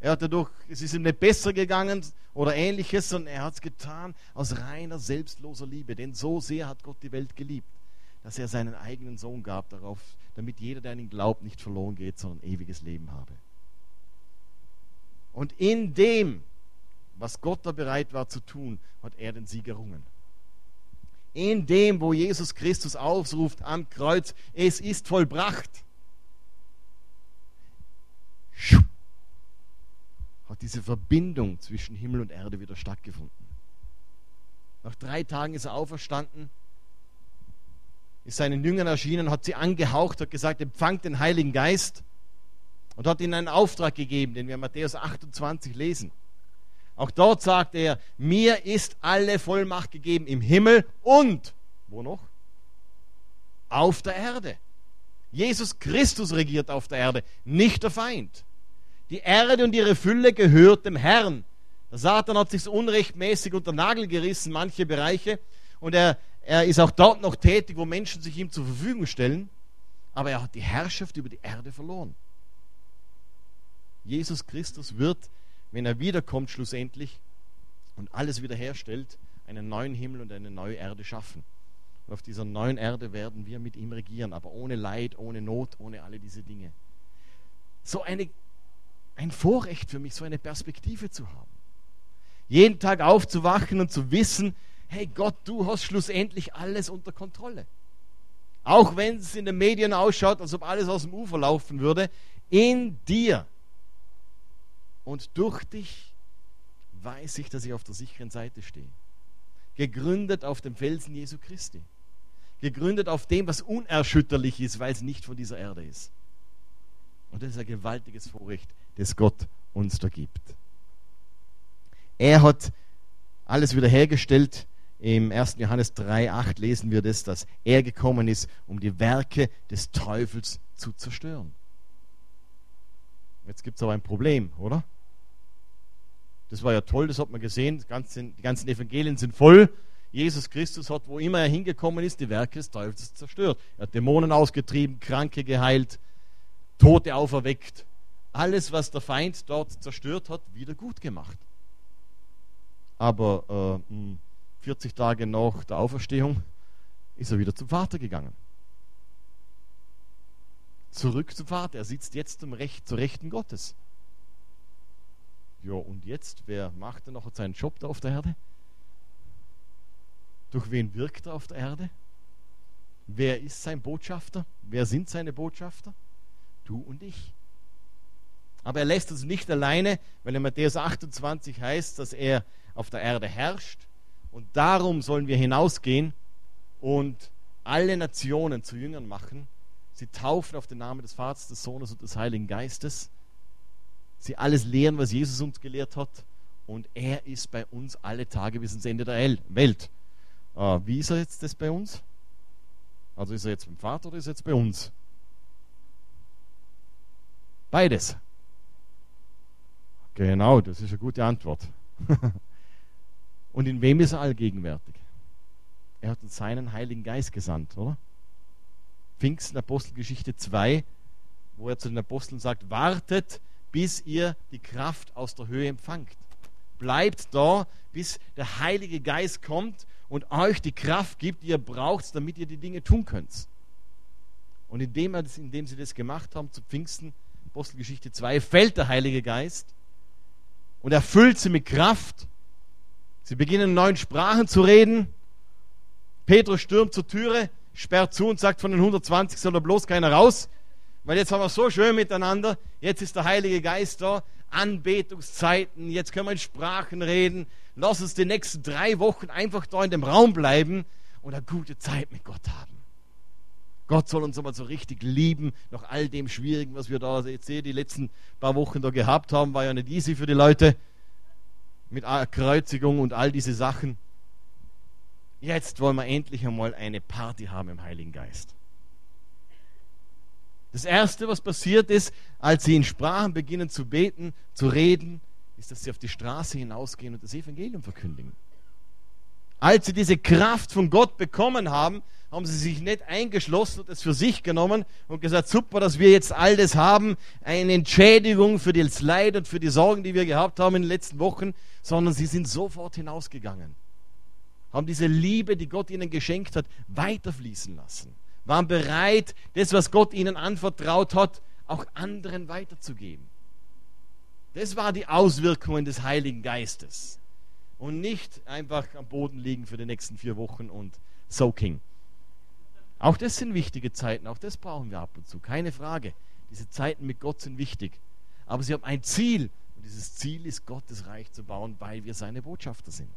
Er hat dadurch, es ist ihm nicht besser gegangen oder ähnliches, sondern er hat es getan aus reiner, selbstloser Liebe. Denn so sehr hat Gott die Welt geliebt, dass er seinen eigenen Sohn gab darauf, damit jeder, der an ihn glaubt, nicht verloren geht, sondern ewiges Leben habe. Und in dem, was Gott da bereit war zu tun, hat er den Sieg errungen in dem, wo Jesus Christus ausruft am Kreuz, es ist vollbracht, diese Verbindung zwischen Himmel und Erde wieder stattgefunden. Nach drei Tagen ist er auferstanden, ist seinen Jüngern erschienen, hat sie angehaucht, hat gesagt, empfangt den Heiligen Geist und hat ihnen einen Auftrag gegeben, den wir in Matthäus 28 lesen. Auch dort sagt er, mir ist alle Vollmacht gegeben im Himmel und, wo noch? Auf der Erde. Jesus Christus regiert auf der Erde, nicht der Feind. Die Erde und ihre Fülle gehört dem Herrn. Der Satan hat sich unrechtmäßig unter Nagel gerissen, manche Bereiche. Und er, er ist auch dort noch tätig, wo Menschen sich ihm zur Verfügung stellen. Aber er hat die Herrschaft über die Erde verloren. Jesus Christus wird wenn er wiederkommt schlussendlich und alles wiederherstellt, einen neuen Himmel und eine neue Erde schaffen. Und auf dieser neuen Erde werden wir mit ihm regieren, aber ohne Leid, ohne Not, ohne alle diese Dinge. So eine, ein Vorrecht für mich, so eine Perspektive zu haben. Jeden Tag aufzuwachen und zu wissen, hey Gott, du hast schlussendlich alles unter Kontrolle. Auch wenn es in den Medien ausschaut, als ob alles aus dem Ufer laufen würde, in dir und durch dich weiß ich, dass ich auf der sicheren Seite stehe. Gegründet auf dem Felsen Jesu Christi. Gegründet auf dem, was unerschütterlich ist, weil es nicht von dieser Erde ist. Und das ist ein gewaltiges Vorrecht, das Gott uns da gibt. Er hat alles wiederhergestellt. Im 1. Johannes 3,8 lesen wir das, dass er gekommen ist, um die Werke des Teufels zu zerstören. Jetzt gibt es aber ein Problem, oder? Das war ja toll, das hat man gesehen. Die ganzen, die ganzen Evangelien sind voll. Jesus Christus hat, wo immer er hingekommen ist, die Werke des Teufels zerstört. Er hat Dämonen ausgetrieben, Kranke geheilt, Tote auferweckt. Alles, was der Feind dort zerstört hat, wieder gut gemacht. Aber äh, 40 Tage nach der Auferstehung ist er wieder zum Vater gegangen. Zurück zum Vater. Er sitzt jetzt zum Recht, zur Rechten Gottes. Ja, und jetzt, wer macht denn noch seinen Job da auf der Erde? Durch wen wirkt er auf der Erde? Wer ist sein Botschafter? Wer sind seine Botschafter? Du und ich. Aber er lässt uns nicht alleine, weil in Matthäus 28 heißt, dass er auf der Erde herrscht. Und darum sollen wir hinausgehen und alle Nationen zu Jüngern machen. Sie taufen auf den Namen des Vaters, des Sohnes und des Heiligen Geistes sie alles lehren, was Jesus uns gelehrt hat. Und er ist bei uns alle Tage bis ins Ende der Welt. Äh, wie ist er jetzt das bei uns? Also ist er jetzt beim Vater oder ist er jetzt bei uns? Beides. Genau, das ist eine gute Antwort. Und in wem ist er allgegenwärtig? Er hat uns seinen Heiligen Geist gesandt, oder? Pfingsten, Apostelgeschichte 2, wo er zu den Aposteln sagt, wartet, bis ihr die Kraft aus der Höhe empfangt. Bleibt da, bis der Heilige Geist kommt und euch die Kraft gibt, die ihr braucht, damit ihr die Dinge tun könnt. Und indem, er das, indem sie das gemacht haben zu Pfingsten, Apostelgeschichte 2, fällt der Heilige Geist und erfüllt sie mit Kraft. Sie beginnen in neuen Sprachen zu reden. Petrus stürmt zur Türe, sperrt zu und sagt, von den 120 soll da bloß keiner raus, weil jetzt haben wir so schön miteinander, jetzt ist der Heilige Geist da, Anbetungszeiten, jetzt können wir in Sprachen reden, lass uns die nächsten drei Wochen einfach da in dem Raum bleiben und eine gute Zeit mit Gott haben. Gott soll uns aber so richtig lieben, nach all dem Schwierigen, was wir da jetzt die letzten paar Wochen da gehabt haben, war ja nicht easy für die Leute mit Kreuzigung und all diese Sachen. Jetzt wollen wir endlich einmal eine Party haben im Heiligen Geist. Das Erste, was passiert ist, als sie in Sprachen beginnen zu beten, zu reden, ist, dass sie auf die Straße hinausgehen und das Evangelium verkündigen. Als sie diese Kraft von Gott bekommen haben, haben sie sich nicht eingeschlossen und es für sich genommen und gesagt, super, dass wir jetzt all das haben, eine Entschädigung für das Leid und für die Sorgen, die wir gehabt haben in den letzten Wochen, sondern sie sind sofort hinausgegangen, haben diese Liebe, die Gott ihnen geschenkt hat, weiterfließen lassen, waren bereit, das, was Gott ihnen anvertraut hat, auch anderen weiterzugeben. Das war die Auswirkungen des Heiligen Geistes. Und nicht einfach am Boden liegen für die nächsten vier Wochen und soaking. Auch das sind wichtige Zeiten, auch das brauchen wir ab und zu, keine Frage. Diese Zeiten mit Gott sind wichtig. Aber sie haben ein Ziel. Und dieses Ziel ist, Gottes Reich zu bauen, weil wir seine Botschafter sind.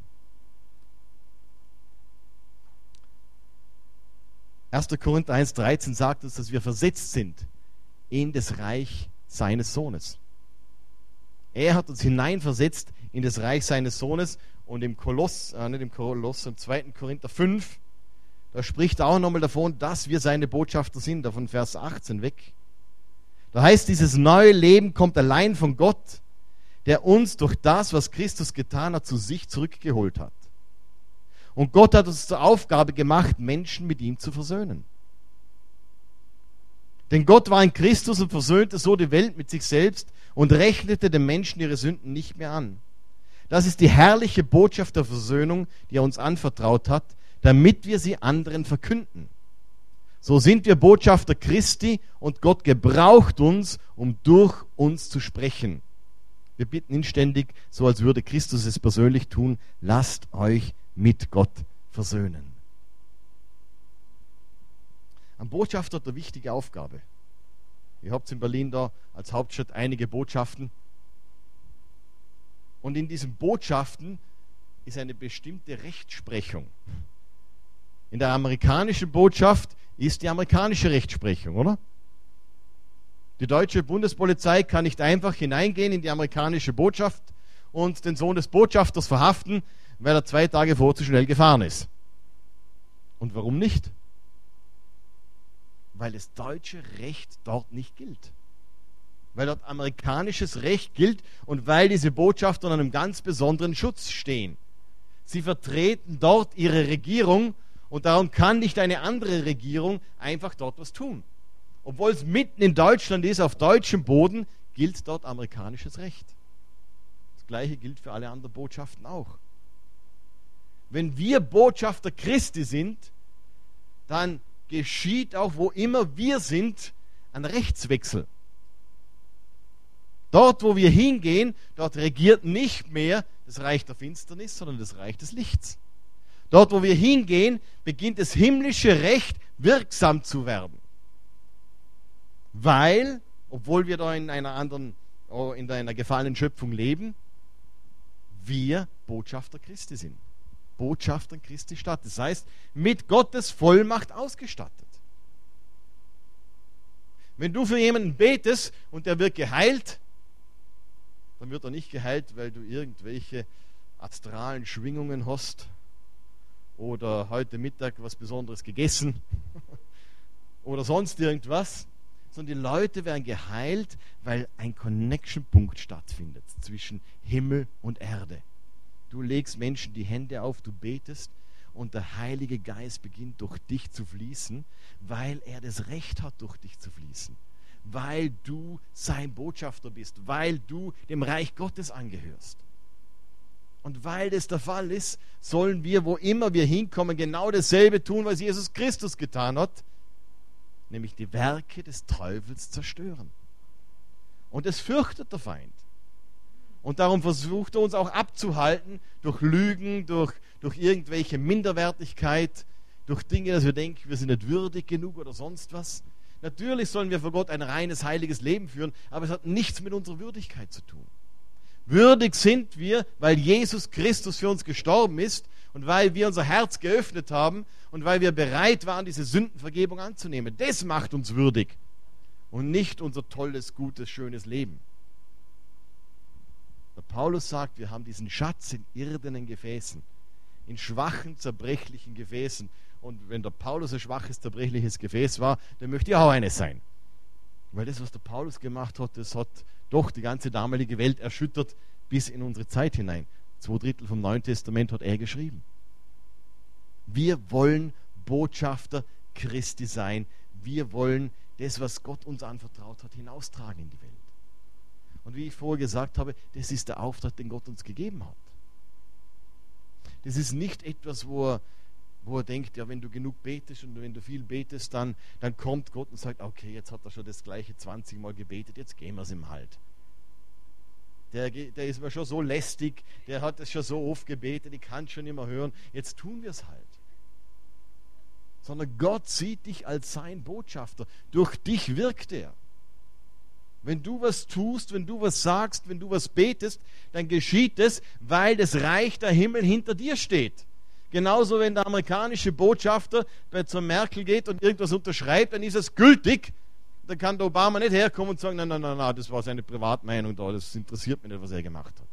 1. Korinther 1,13 sagt uns, dass wir versetzt sind in das Reich seines Sohnes. Er hat uns hineinversetzt in das Reich seines Sohnes und im Koloss, äh, nicht im Koloss, im 2. Korinther 5, da spricht er auch nochmal davon, dass wir seine Botschafter sind, davon Vers 18 weg. Da heißt, dieses neue Leben kommt allein von Gott, der uns durch das, was Christus getan hat, zu sich zurückgeholt hat. Und Gott hat uns zur Aufgabe gemacht, Menschen mit ihm zu versöhnen. Denn Gott war in Christus und versöhnte so die Welt mit sich selbst und rechnete den Menschen ihre Sünden nicht mehr an. Das ist die herrliche Botschaft der Versöhnung, die er uns anvertraut hat, damit wir sie anderen verkünden. So sind wir Botschafter Christi und Gott gebraucht uns, um durch uns zu sprechen. Wir bitten inständig, so als würde Christus es persönlich tun, lasst euch mit Gott versöhnen. Ein Botschafter hat eine wichtige Aufgabe. Ihr habt in Berlin da als Hauptstadt einige Botschaften. Und in diesen Botschaften ist eine bestimmte Rechtsprechung. In der amerikanischen Botschaft ist die amerikanische Rechtsprechung, oder? Die deutsche Bundespolizei kann nicht einfach hineingehen in die amerikanische Botschaft und den Sohn des Botschafters verhaften, weil er zwei Tage vor zu schnell gefahren ist. Und warum nicht? Weil das deutsche Recht dort nicht gilt. Weil dort amerikanisches Recht gilt und weil diese Botschafter unter einem ganz besonderen Schutz stehen. Sie vertreten dort ihre Regierung und darum kann nicht eine andere Regierung einfach dort was tun. Obwohl es mitten in Deutschland ist, auf deutschem Boden, gilt dort amerikanisches Recht. Das gleiche gilt für alle anderen Botschaften auch. Wenn wir Botschafter Christi sind, dann geschieht auch, wo immer wir sind, ein Rechtswechsel. Dort, wo wir hingehen, dort regiert nicht mehr das Reich der Finsternis, sondern das Reich des Lichts. Dort, wo wir hingehen, beginnt das himmlische Recht wirksam zu werden. Weil, obwohl wir da in einer anderen, oh, in einer gefallenen Schöpfung leben, wir Botschafter Christi sind. Botschafter Christi Stadt. Das heißt, mit Gottes Vollmacht ausgestattet. Wenn du für jemanden betest und der wird geheilt, dann wird er nicht geheilt, weil du irgendwelche astralen Schwingungen hast oder heute Mittag was Besonderes gegessen oder sonst irgendwas, sondern die Leute werden geheilt, weil ein Connection-Punkt stattfindet zwischen Himmel und Erde. Du legst Menschen die Hände auf, du betest und der Heilige Geist beginnt durch dich zu fließen, weil er das Recht hat, durch dich zu fließen. Weil du sein Botschafter bist, weil du dem Reich Gottes angehörst. Und weil das der Fall ist, sollen wir, wo immer wir hinkommen, genau dasselbe tun, was Jesus Christus getan hat, nämlich die Werke des Teufels zerstören. Und es fürchtet der Feind. Und darum versucht er uns auch abzuhalten durch Lügen, durch, durch irgendwelche Minderwertigkeit, durch Dinge, dass wir denken, wir sind nicht würdig genug oder sonst was. Natürlich sollen wir vor Gott ein reines, heiliges Leben führen, aber es hat nichts mit unserer Würdigkeit zu tun. Würdig sind wir, weil Jesus Christus für uns gestorben ist und weil wir unser Herz geöffnet haben und weil wir bereit waren, diese Sündenvergebung anzunehmen. Das macht uns würdig und nicht unser tolles, gutes, schönes Leben. Der Paulus sagt, wir haben diesen Schatz in irdenen Gefäßen, in schwachen, zerbrechlichen Gefäßen. Und wenn der Paulus ein schwaches, zerbrechliches Gefäß war, dann möchte ich auch eines sein. Weil das, was der Paulus gemacht hat, das hat doch die ganze damalige Welt erschüttert bis in unsere Zeit hinein. Zwei Drittel vom Neuen Testament hat er geschrieben. Wir wollen Botschafter Christi sein. Wir wollen das, was Gott uns anvertraut hat, hinaustragen in die Welt. Und wie ich vorher gesagt habe, das ist der Auftrag, den Gott uns gegeben hat. Das ist nicht etwas, wo er, wo er denkt, ja, wenn du genug betest und wenn du viel betest, dann, dann kommt Gott und sagt, okay, jetzt hat er schon das gleiche 20 Mal gebetet, jetzt gehen wir es ihm halt. Der, der ist mir schon so lästig, der hat es schon so oft gebetet, ich kann es schon immer hören, jetzt tun wir es halt. Sondern Gott sieht dich als sein Botschafter. Durch dich wirkt er. Wenn du was tust, wenn du was sagst, wenn du was betest, dann geschieht es, weil das Reich der Himmel hinter dir steht. Genauso, wenn der amerikanische Botschafter zur Merkel geht und irgendwas unterschreibt, dann ist es gültig. Dann kann der Obama nicht herkommen und sagen, nein, nein, nein, nein, das war seine Privatmeinung da, das interessiert mich nicht, was er gemacht hat.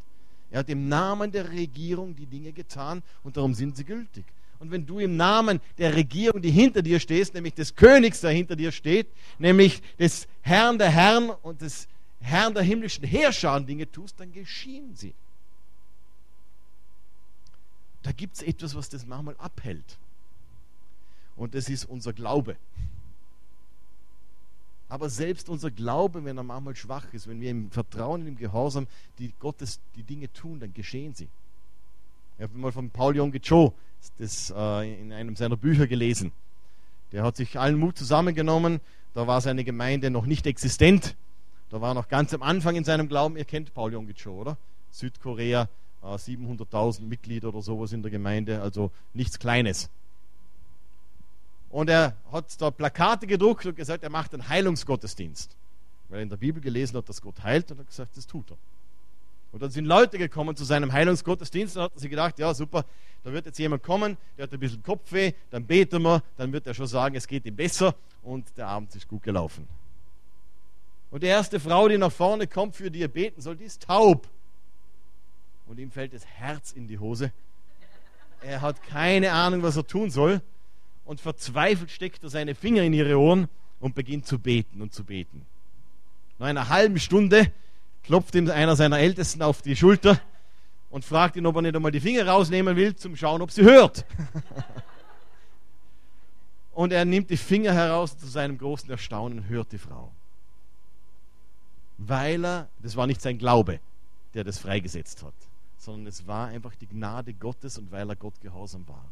Er hat im Namen der Regierung die Dinge getan und darum sind sie gültig. Und wenn du im Namen der Regierung, die hinter dir stehst, nämlich des Königs, der hinter dir steht, nämlich des Herrn der Herren und des Herrn der himmlischen Herrscher Dinge tust, dann geschehen sie da gibt es etwas, was das manchmal abhält. Und das ist unser Glaube. Aber selbst unser Glaube, wenn er manchmal schwach ist, wenn wir im Vertrauen, im Gehorsam die Gottes die Dinge tun, dann geschehen sie. Ich habe mal von Paul Yonggi Cho das äh, in einem seiner Bücher gelesen. Der hat sich allen Mut zusammengenommen. Da war seine Gemeinde noch nicht existent. Da war noch ganz am Anfang in seinem Glauben. Ihr kennt Paul Yonggi Cho, oder? Südkorea, 700.000 äh, Mitglieder oder sowas in der Gemeinde, also nichts Kleines. Und er hat da Plakate gedruckt und gesagt, er macht einen Heilungsgottesdienst. Weil er in der Bibel gelesen hat, dass Gott heilt und hat gesagt, das tut er. Und dann sind Leute gekommen zu seinem Heilungsgottesdienst und hat sich gedacht, ja super, da wird jetzt jemand kommen, der hat ein bisschen Kopfweh, dann beten wir, dann wird er schon sagen, es geht ihm besser und der Abend ist gut gelaufen. Und die erste Frau, die nach vorne kommt, für die er beten soll, die ist taub und ihm fällt das Herz in die Hose. Er hat keine Ahnung, was er tun soll und verzweifelt steckt er seine Finger in ihre Ohren und beginnt zu beten und zu beten. Nach einer halben Stunde klopft ihm einer seiner Ältesten auf die Schulter und fragt ihn, ob er nicht einmal die Finger rausnehmen will, zum Schauen, ob sie hört. und er nimmt die Finger heraus zu seinem großen Erstaunen hört die Frau. Weil er, das war nicht sein Glaube, der das freigesetzt hat sondern es war einfach die Gnade Gottes und weil er Gott gehorsam war.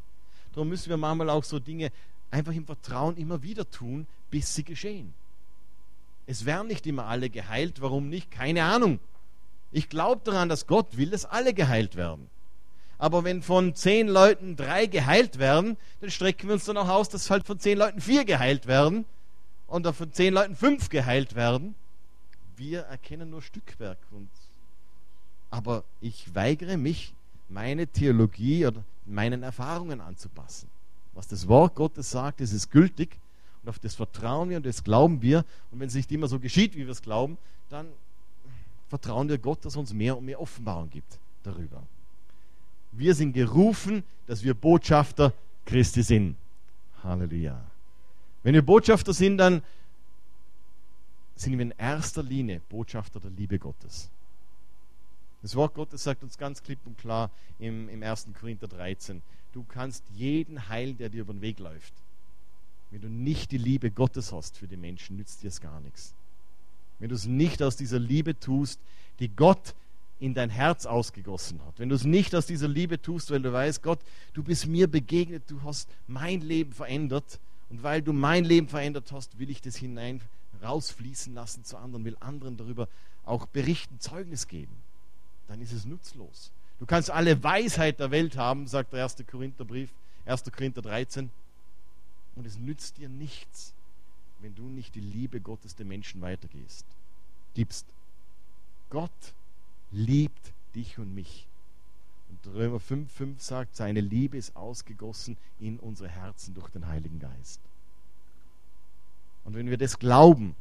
Darum müssen wir manchmal auch so Dinge einfach im Vertrauen immer wieder tun, bis sie geschehen. Es werden nicht immer alle geheilt, warum nicht? Keine Ahnung. Ich glaube daran, dass Gott will, dass alle geheilt werden. Aber wenn von zehn Leuten drei geheilt werden, dann strecken wir uns dann auch aus, dass halt von zehn Leuten vier geheilt werden und von zehn Leuten fünf geheilt werden. Wir erkennen nur Stückwerk und aber ich weigere mich, meine Theologie oder meinen Erfahrungen anzupassen. Was das Wort Gottes sagt, das ist gültig und auf das vertrauen wir und das glauben wir. Und wenn es nicht immer so geschieht, wie wir es glauben, dann vertrauen wir Gott, dass uns mehr und mehr Offenbarung gibt darüber. Wir sind gerufen, dass wir Botschafter Christi sind. Halleluja. Wenn wir Botschafter sind, dann sind wir in erster Linie Botschafter der Liebe Gottes. Das Wort Gottes sagt uns ganz klipp und klar im, im 1. Korinther 13, du kannst jeden heilen, der dir über den Weg läuft. Wenn du nicht die Liebe Gottes hast für die Menschen, nützt dir es gar nichts. Wenn du es nicht aus dieser Liebe tust, die Gott in dein Herz ausgegossen hat. Wenn du es nicht aus dieser Liebe tust, weil du weißt, Gott, du bist mir begegnet, du hast mein Leben verändert und weil du mein Leben verändert hast, will ich das hinein rausfließen lassen zu anderen, will anderen darüber auch berichten, Zeugnis geben. Dann ist es nutzlos. Du kannst alle Weisheit der Welt haben, sagt der 1. Korintherbrief, 1. Korinther 13, und es nützt dir nichts, wenn du nicht die Liebe Gottes den Menschen weitergehst, gibst. Gott liebt dich und mich. Und Römer 5,5 sagt, seine Liebe ist ausgegossen in unsere Herzen durch den Heiligen Geist. Und wenn wir das glauben,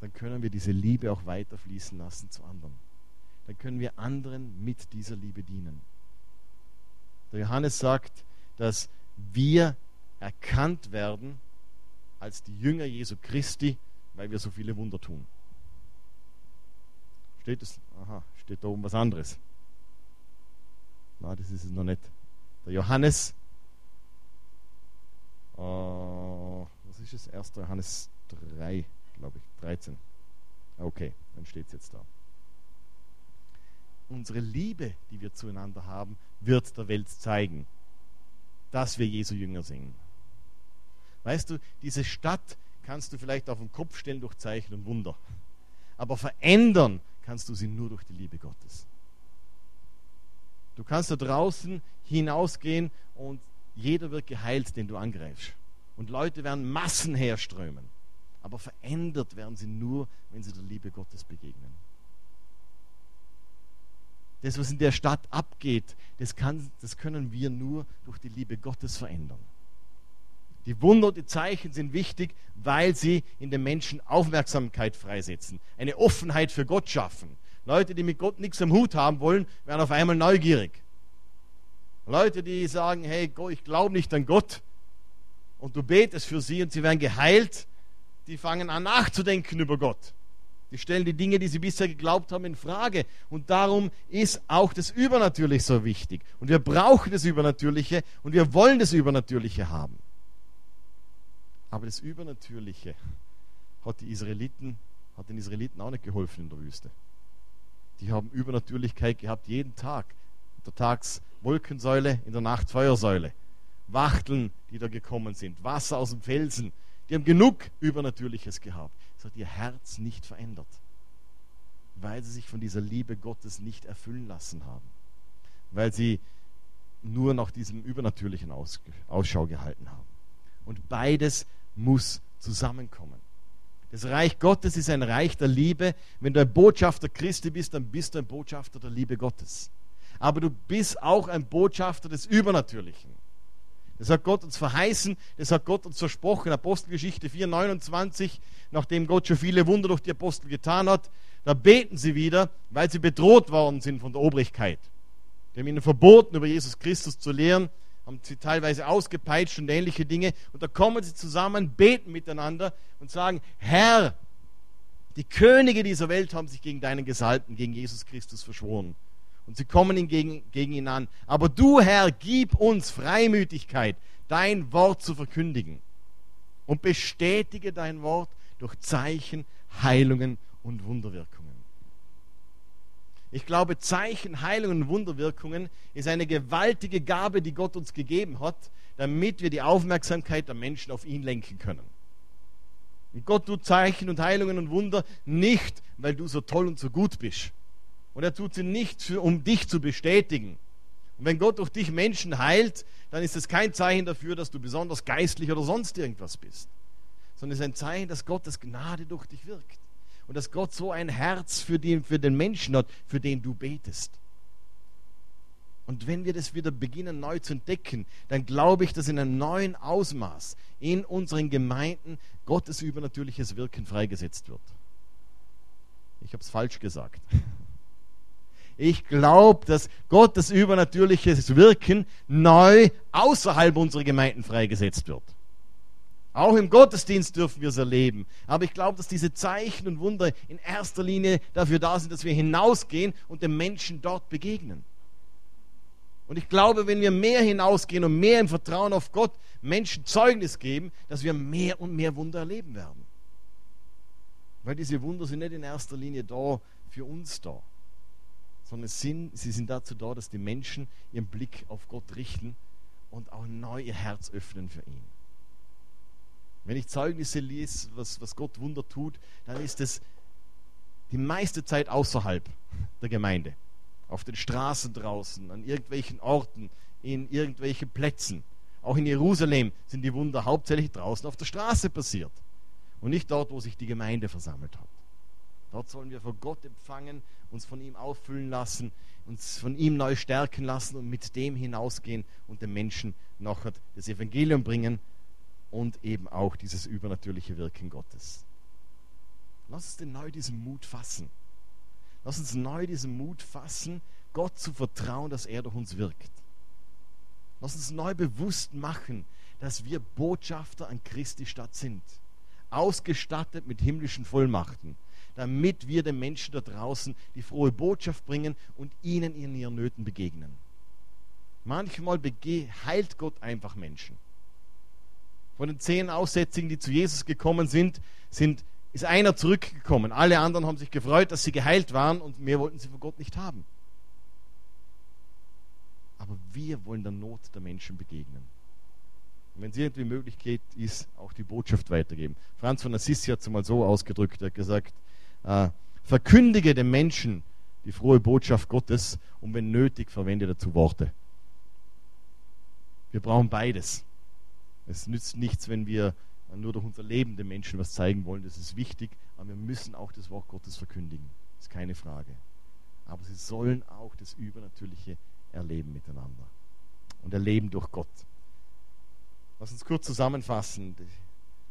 dann können wir diese Liebe auch weiterfließen lassen zu anderen. Dann können wir anderen mit dieser Liebe dienen. Der Johannes sagt, dass wir erkannt werden als die Jünger Jesu Christi, weil wir so viele Wunder tun. Steht es? Aha, steht da oben was anderes. Na, das ist es noch nicht. Der Johannes, äh, was ist es? 1. Johannes 3, glaube ich, 13. Okay, dann steht es jetzt da. Unsere Liebe, die wir zueinander haben, wird der Welt zeigen, dass wir Jesu Jünger sind. Weißt du, diese Stadt kannst du vielleicht auf den Kopf stellen durch Zeichen und Wunder. Aber verändern kannst du sie nur durch die Liebe Gottes. Du kannst da draußen hinausgehen und jeder wird geheilt, den du angreifst. Und Leute werden Massen herströmen. Aber verändert werden sie nur, wenn sie der Liebe Gottes begegnen. Das, was in der Stadt abgeht, das, kann, das können wir nur durch die Liebe Gottes verändern. Die Wunder und die Zeichen sind wichtig, weil sie in den Menschen Aufmerksamkeit freisetzen, eine Offenheit für Gott schaffen. Leute, die mit Gott nichts am Hut haben wollen, werden auf einmal neugierig. Leute, die sagen, hey, ich glaube nicht an Gott und du betest für sie und sie werden geheilt, die fangen an nachzudenken über Gott. Die stellen die Dinge, die sie bisher geglaubt haben, in Frage. Und darum ist auch das Übernatürliche so wichtig. Und wir brauchen das Übernatürliche und wir wollen das Übernatürliche haben. Aber das Übernatürliche hat die Israeliten, hat den Israeliten auch nicht geholfen in der Wüste. Die haben Übernatürlichkeit gehabt jeden Tag. Der Tags Wolkensäule, in der Nacht Feuersäule. Wachteln, die da gekommen sind, Wasser aus dem Felsen. Die haben genug Übernatürliches gehabt. Es hat ihr Herz nicht verändert, weil sie sich von dieser Liebe Gottes nicht erfüllen lassen haben, weil sie nur nach diesem Übernatürlichen Ausschau gehalten haben. Und beides muss zusammenkommen. Das Reich Gottes ist ein Reich der Liebe. Wenn du ein Botschafter Christi bist, dann bist du ein Botschafter der Liebe Gottes. Aber du bist auch ein Botschafter des Übernatürlichen. Das hat Gott uns verheißen, das hat Gott uns versprochen. Apostelgeschichte 4,29, nachdem Gott schon viele Wunder durch die Apostel getan hat, da beten sie wieder, weil sie bedroht worden sind von der Obrigkeit. Die haben ihnen verboten, über Jesus Christus zu lehren haben sie teilweise ausgepeitscht und ähnliche Dinge. Und da kommen sie zusammen, beten miteinander und sagen, Herr, die Könige dieser Welt haben sich gegen deinen Gesalbten, gegen Jesus Christus verschworen. Und sie kommen ihn gegen, gegen ihn an. Aber du, Herr, gib uns Freimütigkeit, dein Wort zu verkündigen. Und bestätige dein Wort durch Zeichen, Heilungen und Wunderwirkungen. Ich glaube, Zeichen, Heilungen und Wunderwirkungen ist eine gewaltige Gabe, die Gott uns gegeben hat, damit wir die Aufmerksamkeit der Menschen auf ihn lenken können. Und Gott tut Zeichen und Heilungen und Wunder nicht, weil du so toll und so gut bist. Und er tut sie nicht, um dich zu bestätigen. Und wenn Gott durch dich Menschen heilt, dann ist es kein Zeichen dafür, dass du besonders geistlich oder sonst irgendwas bist, sondern es ist ein Zeichen, dass Gottes Gnade durch dich wirkt und dass Gott so ein Herz für den, für den Menschen hat, für den du betest. Und wenn wir das wieder beginnen neu zu entdecken, dann glaube ich, dass in einem neuen Ausmaß in unseren Gemeinden Gottes übernatürliches Wirken freigesetzt wird. Ich habe es falsch gesagt. Ich glaube, dass Gottes übernatürliches Wirken neu außerhalb unserer Gemeinden freigesetzt wird. Auch im Gottesdienst dürfen wir es erleben. Aber ich glaube, dass diese Zeichen und Wunder in erster Linie dafür da sind, dass wir hinausgehen und den Menschen dort begegnen. Und ich glaube, wenn wir mehr hinausgehen und mehr im Vertrauen auf Gott Menschen Zeugnis geben, dass wir mehr und mehr Wunder erleben werden. Weil diese Wunder sind nicht in erster Linie da für uns da, sondern sind, sie sind dazu da, dass die Menschen ihren Blick auf Gott richten und auch neu ihr Herz öffnen für ihn. Wenn ich Zeugnisse lese, was, was Gott Wunder tut, dann ist es die meiste Zeit außerhalb der Gemeinde. Auf den Straßen draußen, an irgendwelchen Orten, in irgendwelchen Plätzen. Auch in Jerusalem sind die Wunder hauptsächlich draußen auf der Straße passiert. Und nicht dort, wo sich die Gemeinde versammelt hat. Dort sollen wir von Gott empfangen, uns von ihm auffüllen lassen, uns von ihm neu stärken lassen und mit dem hinausgehen und den Menschen nachher das Evangelium bringen und eben auch dieses übernatürliche Wirken Gottes. Lass uns denn neu diesen Mut fassen. Lass uns neu diesen Mut fassen, Gott zu vertrauen, dass er durch uns wirkt. Lass uns neu bewusst machen, dass wir Botschafter an Christi Stadt sind, ausgestattet mit himmlischen Vollmachten, damit wir den Menschen da draußen die frohe Botschaft bringen und ihnen in ihren Nöten begegnen. Manchmal heilt Gott einfach Menschen. Von den zehn Aussätzigen, die zu Jesus gekommen sind, sind ist einer zurückgekommen. Alle anderen haben sich gefreut, dass sie geheilt waren und mehr wollten sie von Gott nicht haben. Aber wir wollen der Not der Menschen begegnen. Und wenn es irgendwie Möglichkeit ist, auch die Botschaft weitergeben. Franz von Assisi hat es mal so ausgedrückt, er hat gesagt, äh, verkündige den Menschen die frohe Botschaft Gottes und wenn nötig, verwende dazu Worte. Wir brauchen beides. Es nützt nichts, wenn wir nur durch unser Leben den Menschen was zeigen wollen. Das ist wichtig, aber wir müssen auch das Wort Gottes verkündigen. Das ist keine Frage. Aber sie sollen auch das Übernatürliche erleben miteinander und erleben durch Gott. Lass uns kurz zusammenfassen.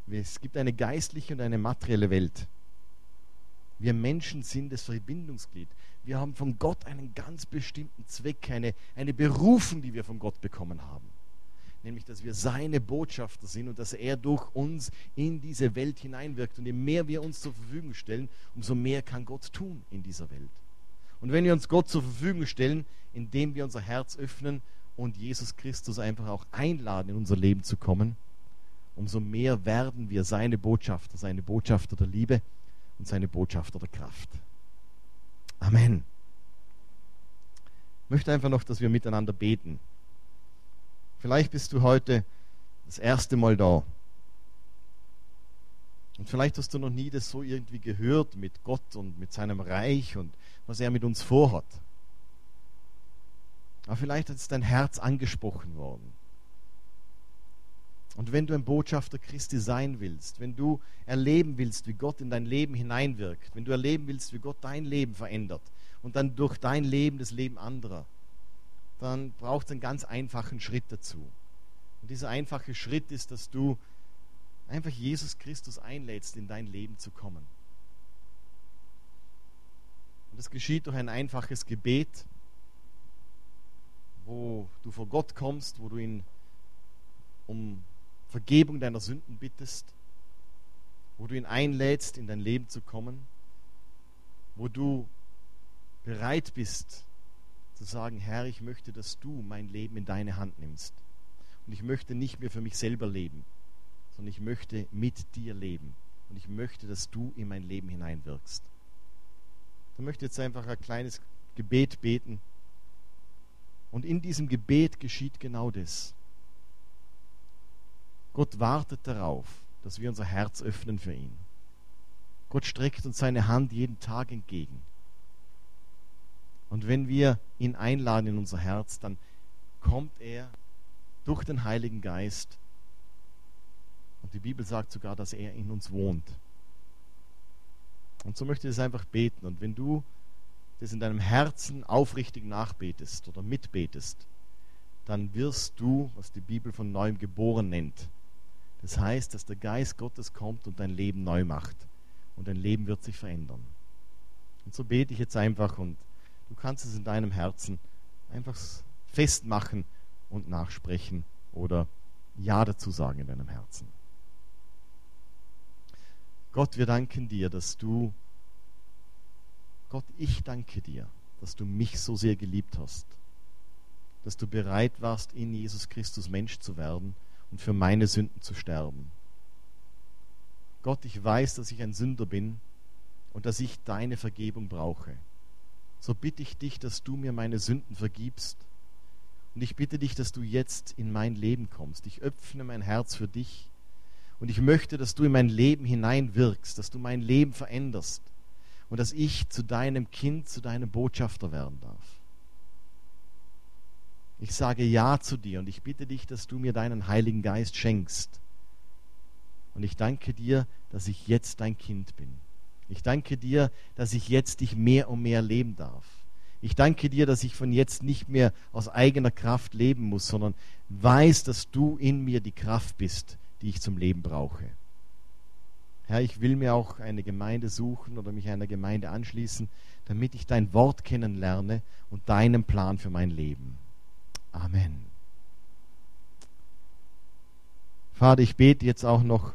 Es gibt eine geistliche und eine materielle Welt. Wir Menschen sind das Verbindungsglied. Wir haben von Gott einen ganz bestimmten Zweck, eine, eine Berufung, die wir von Gott bekommen haben nämlich dass wir seine Botschafter sind und dass er durch uns in diese Welt hineinwirkt. Und je mehr wir uns zur Verfügung stellen, umso mehr kann Gott tun in dieser Welt. Und wenn wir uns Gott zur Verfügung stellen, indem wir unser Herz öffnen und Jesus Christus einfach auch einladen, in unser Leben zu kommen, umso mehr werden wir seine Botschafter, seine Botschafter der Liebe und seine Botschafter der Kraft. Amen. Ich möchte einfach noch, dass wir miteinander beten. Vielleicht bist du heute das erste Mal da. Und vielleicht hast du noch nie das so irgendwie gehört mit Gott und mit seinem Reich und was er mit uns vorhat. Aber vielleicht ist dein Herz angesprochen worden. Und wenn du ein Botschafter Christi sein willst, wenn du erleben willst, wie Gott in dein Leben hineinwirkt, wenn du erleben willst, wie Gott dein Leben verändert und dann durch dein Leben das Leben anderer, dann braucht es einen ganz einfachen Schritt dazu. Und dieser einfache Schritt ist, dass du einfach Jesus Christus einlädst, in dein Leben zu kommen. Und das geschieht durch ein einfaches Gebet, wo du vor Gott kommst, wo du ihn um Vergebung deiner Sünden bittest, wo du ihn einlädst, in dein Leben zu kommen, wo du bereit bist, zu sagen, Herr, ich möchte, dass du mein Leben in deine Hand nimmst. Und ich möchte nicht mehr für mich selber leben, sondern ich möchte mit dir leben. Und ich möchte, dass du in mein Leben hineinwirkst. Ich möchte jetzt einfach ein kleines Gebet beten. Und in diesem Gebet geschieht genau das. Gott wartet darauf, dass wir unser Herz öffnen für ihn. Gott streckt uns seine Hand jeden Tag entgegen. Und wenn wir ihn einladen in unser Herz, dann kommt er durch den Heiligen Geist. Und die Bibel sagt sogar, dass er in uns wohnt. Und so möchte ich es einfach beten. Und wenn du das in deinem Herzen aufrichtig nachbetest oder mitbetest, dann wirst du, was die Bibel von neuem geboren nennt. Das heißt, dass der Geist Gottes kommt und dein Leben neu macht. Und dein Leben wird sich verändern. Und so bete ich jetzt einfach und Du kannst es in deinem Herzen einfach festmachen und nachsprechen oder Ja dazu sagen in deinem Herzen. Gott, wir danken dir, dass du, Gott, ich danke dir, dass du mich so sehr geliebt hast, dass du bereit warst, in Jesus Christus Mensch zu werden und für meine Sünden zu sterben. Gott, ich weiß, dass ich ein Sünder bin und dass ich deine Vergebung brauche. So bitte ich dich, dass du mir meine Sünden vergibst. Und ich bitte dich, dass du jetzt in mein Leben kommst. Ich öffne mein Herz für dich. Und ich möchte, dass du in mein Leben hineinwirkst, dass du mein Leben veränderst und dass ich zu deinem Kind, zu deinem Botschafter werden darf. Ich sage Ja zu dir und ich bitte dich, dass du mir deinen Heiligen Geist schenkst. Und ich danke dir, dass ich jetzt dein Kind bin. Ich danke dir, dass ich jetzt dich mehr und mehr leben darf. Ich danke dir, dass ich von jetzt nicht mehr aus eigener Kraft leben muss, sondern weiß, dass du in mir die Kraft bist, die ich zum Leben brauche. Herr, ich will mir auch eine Gemeinde suchen oder mich einer Gemeinde anschließen, damit ich dein Wort kennenlerne und deinen Plan für mein Leben. Amen. Vater, ich bete jetzt auch noch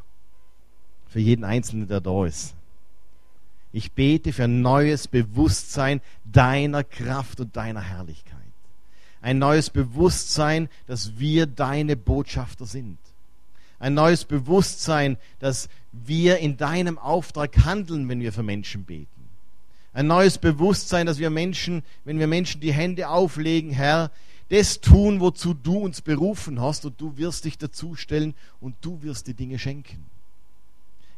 für jeden Einzelnen, der da ist. Ich bete für ein neues Bewusstsein deiner Kraft und deiner Herrlichkeit. Ein neues Bewusstsein, dass wir deine Botschafter sind. Ein neues Bewusstsein, dass wir in deinem Auftrag handeln, wenn wir für Menschen beten. Ein neues Bewusstsein, dass wir Menschen, wenn wir Menschen die Hände auflegen, Herr, das tun, wozu du uns berufen hast und du wirst dich dazustellen und du wirst die Dinge schenken.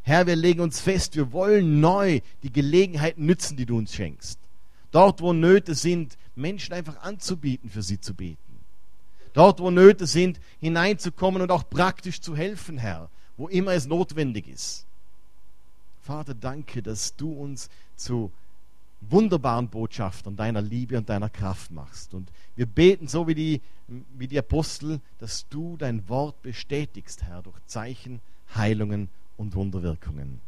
Herr, wir legen uns fest, wir wollen neu die Gelegenheit nützen, die du uns schenkst. Dort, wo Nöte sind, Menschen einfach anzubieten, für sie zu beten. Dort, wo Nöte sind, hineinzukommen und auch praktisch zu helfen, Herr, wo immer es notwendig ist. Vater, danke, dass du uns zu wunderbaren Botschaftern deiner Liebe und deiner Kraft machst. Und wir beten so wie die, wie die Apostel, dass du dein Wort bestätigst, Herr, durch Zeichen, Heilungen und Wunderwirkungen.